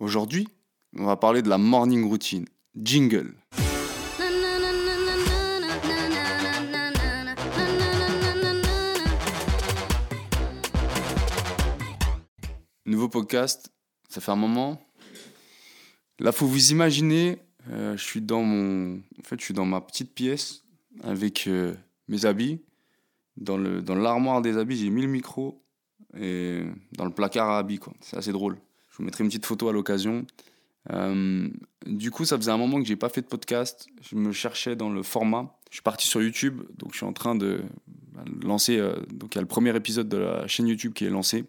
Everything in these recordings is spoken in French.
Aujourd'hui, on va parler de la morning routine. Jingle. Nouveau podcast, ça fait un moment. Là, faut vous imaginer, euh, je suis dans mon, en fait, je suis dans ma petite pièce avec euh, mes habits. Dans dans l'armoire des habits, j'ai mis le micro et dans le placard à habits quoi. C'est assez drôle. Vous mettrai une petite photo à l'occasion. Euh, du coup, ça faisait un moment que j'ai pas fait de podcast. Je me cherchais dans le format. Je suis parti sur YouTube, donc je suis en train de lancer. donc il y a le premier épisode de la chaîne YouTube qui est lancé.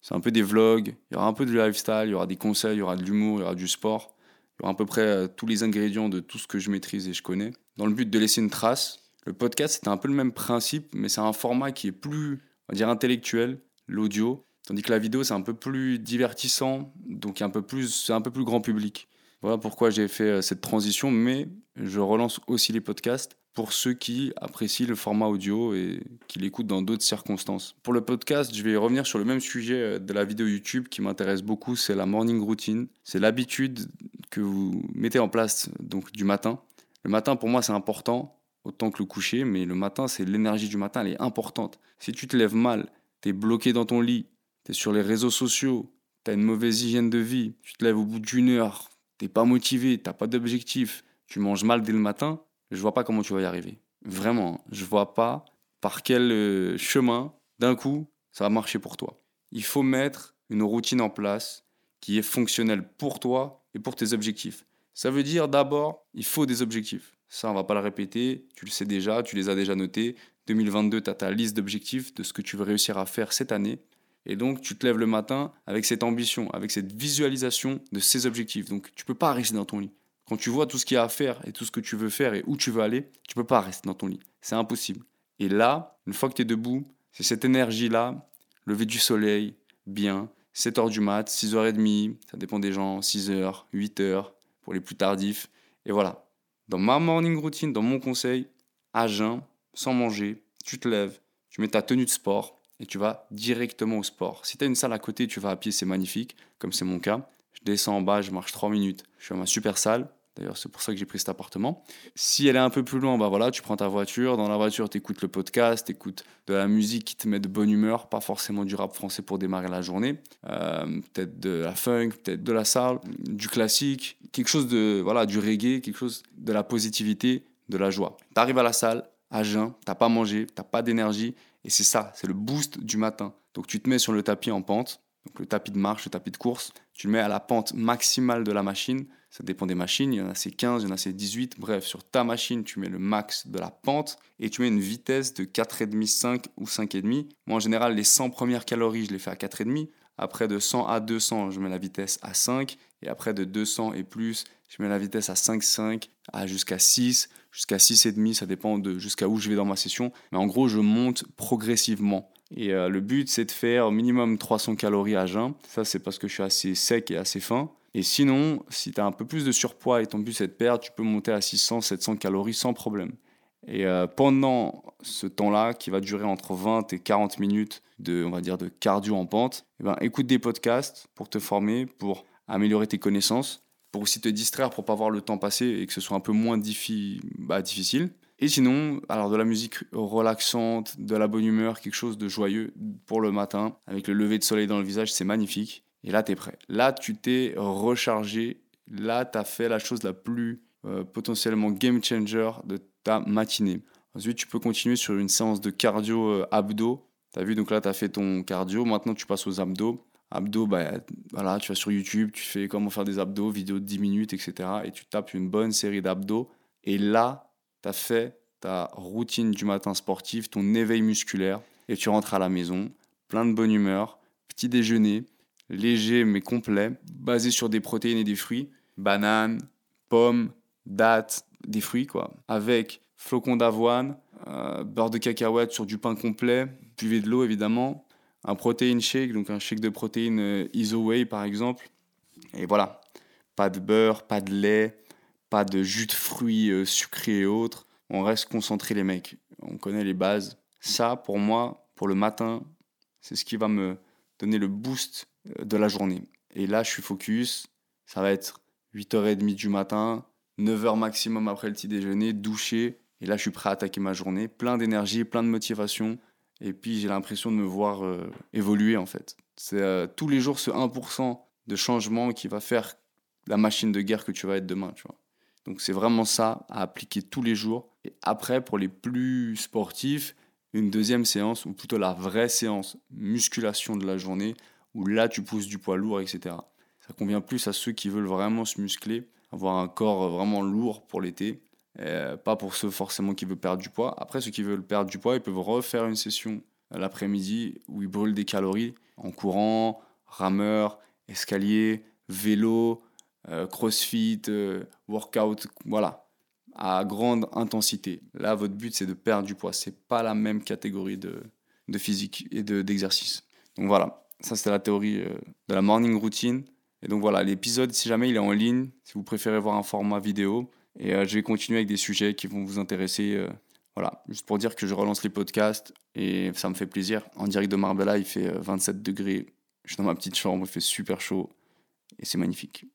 C'est un peu des vlogs, il y aura un peu de lifestyle, il y aura des conseils, il y aura de l'humour, il y aura du sport. Il y aura à peu près euh, tous les ingrédients de tout ce que je maîtrise et je connais. Dans le but de laisser une trace, le podcast, c'est un peu le même principe, mais c'est un format qui est plus, on va dire, intellectuel, l'audio. Tandis que la vidéo, c'est un peu plus divertissant, donc c'est un peu plus grand public. Voilà pourquoi j'ai fait euh, cette transition, mais je relance aussi les podcasts pour ceux qui apprécient le format audio et qui l'écoutent dans d'autres circonstances. Pour le podcast, je vais revenir sur le même sujet euh, de la vidéo YouTube qui m'intéresse beaucoup, c'est la morning routine. C'est l'habitude que vous mettez en place donc du matin. Le matin pour moi c'est important autant que le coucher, mais le matin c'est l'énergie du matin, elle est importante. Si tu te lèves mal, tu es bloqué dans ton lit, tu es sur les réseaux sociaux, tu as une mauvaise hygiène de vie, tu te lèves au bout d'une heure, t'es pas motivé, t'as pas d'objectif, tu manges mal dès le matin, je vois pas comment tu vas y arriver. Vraiment, je vois pas par quel euh, chemin, d'un coup, ça va marcher pour toi. Il faut mettre une routine en place qui est fonctionnelle pour toi et pour tes objectifs. Ça veut dire d'abord, il faut des objectifs. Ça, on va pas le répéter, tu le sais déjà, tu les as déjà notés. 2022, tu as ta liste d'objectifs de ce que tu veux réussir à faire cette année. Et donc, tu te lèves le matin avec cette ambition, avec cette visualisation de ces objectifs. Donc, tu peux pas rester dans ton lit. Quand tu vois tout ce qu'il y a à faire et tout ce que tu veux faire et où tu veux aller, tu peux pas rester dans ton lit. C'est impossible. Et là, une fois que tu es debout, c'est cette énergie-là, lever du soleil, bien, 7h du mat, 6h30, ça dépend des gens, 6h, 8h, pour les plus tardifs. Et voilà. Dans ma morning routine, dans mon conseil, à jeun, sans manger, tu te lèves, tu mets ta tenue de sport et tu vas directement au sport. Si tu as une salle à côté, tu vas à pied, c'est magnifique, comme c'est mon cas. Je descends en bas, je marche 3 minutes, je suis à ma super salle, D'ailleurs, c'est pour ça que j'ai pris cet appartement. Si elle est un peu plus loin, bah voilà, tu prends ta voiture. Dans la voiture, tu écoutes le podcast, tu écoutes de la musique qui te met de bonne humeur, pas forcément du rap français pour démarrer la journée. Euh, peut-être de la funk, peut-être de la salle, du classique, quelque chose de, voilà, du reggae, quelque chose de la positivité, de la joie. Tu arrives à la salle, à jeun, t'as pas mangé, t'as pas d'énergie, et c'est ça, c'est le boost du matin. Donc tu te mets sur le tapis en pente, donc le tapis de marche, le tapis de course, tu le mets à la pente maximale de la machine. Ça dépend des machines, il y en a c'est 15, il y en a c'est 18. Bref, sur ta machine, tu mets le max de la pente et tu mets une vitesse de 4,5, 5 ou 5,5. Moi, en général, les 100 premières calories, je les fais à 4,5. Après, de 100 à 200, je mets la vitesse à 5. Et après, de 200 et plus, je mets la vitesse à 5,5, à jusqu'à 6, jusqu'à 6,5. Ça dépend de jusqu'à où je vais dans ma session. Mais en gros, je monte progressivement. Et euh, le but, c'est de faire au minimum 300 calories à jeun. Ça, c'est parce que je suis assez sec et assez fin. Et sinon, si tu as un peu plus de surpoids et ton but c'est de perdre, tu peux monter à 600, 700 calories sans problème. Et euh, pendant ce temps-là, qui va durer entre 20 et 40 minutes de, on va dire, de cardio en pente, eh ben, écoute des podcasts pour te former, pour améliorer tes connaissances, pour aussi te distraire pour pas voir le temps passer et que ce soit un peu moins bah, difficile. Et sinon, alors de la musique relaxante, de la bonne humeur, quelque chose de joyeux pour le matin, avec le lever de soleil dans le visage, c'est magnifique. Et là, tu es prêt. Là, tu t'es rechargé. Là, tu as fait la chose la plus euh, potentiellement game changer de ta matinée. Ensuite, tu peux continuer sur une séance de cardio euh, abdos. Tu as vu, donc là, tu as fait ton cardio. Maintenant, tu passes aux abdos. Abdos, bah, voilà, tu vas sur YouTube, tu fais comment faire des abdos, vidéo de 10 minutes, etc. Et tu tapes une bonne série d'abdos. Et là, tu as fait ta routine du matin sportif, ton éveil musculaire, et tu rentres à la maison, plein de bonne humeur, petit déjeuner, léger mais complet, basé sur des protéines et des fruits, bananes, pommes, dattes, des fruits quoi, avec flocons d'avoine, euh, beurre de cacahuète sur du pain complet, buvez de l'eau évidemment, un protéine shake, donc un shake de protéines euh, ISO-whey par exemple, et voilà, pas de beurre, pas de lait, pas de jus de fruits euh, sucrés et autres. On reste concentré les mecs. On connaît les bases. Ça, pour moi, pour le matin, c'est ce qui va me donner le boost euh, de la journée. Et là, je suis focus. Ça va être 8h30 du matin, 9h maximum après le petit déjeuner, doucher. Et là, je suis prêt à attaquer ma journée. Plein d'énergie, plein de motivation. Et puis, j'ai l'impression de me voir euh, évoluer, en fait. C'est euh, tous les jours ce 1% de changement qui va faire la machine de guerre que tu vas être demain, tu vois. Donc, c'est vraiment ça à appliquer tous les jours. Et après, pour les plus sportifs, une deuxième séance, ou plutôt la vraie séance musculation de la journée, où là, tu pousses du poids lourd, etc. Ça convient plus à ceux qui veulent vraiment se muscler, avoir un corps vraiment lourd pour l'été, euh, pas pour ceux forcément qui veulent perdre du poids. Après, ceux qui veulent perdre du poids, ils peuvent refaire une session l'après-midi où ils brûlent des calories en courant, rameur, escalier, vélo, euh, crossfit, euh, workout, voilà, à grande intensité. Là, votre but, c'est de perdre du poids. C'est pas la même catégorie de, de physique et d'exercice. donc voilà, ça c'était la théorie de la morning routine. Et donc voilà, l'épisode, si jamais il est en ligne, si vous préférez voir un format vidéo, et euh, je vais continuer avec des sujets qui vont vous intéresser. Euh, voilà, juste pour dire que je relance les podcasts et ça me fait plaisir. En direct de Marbella, il fait euh, 27 degrés. Je suis dans ma petite chambre, il fait super chaud et c'est magnifique.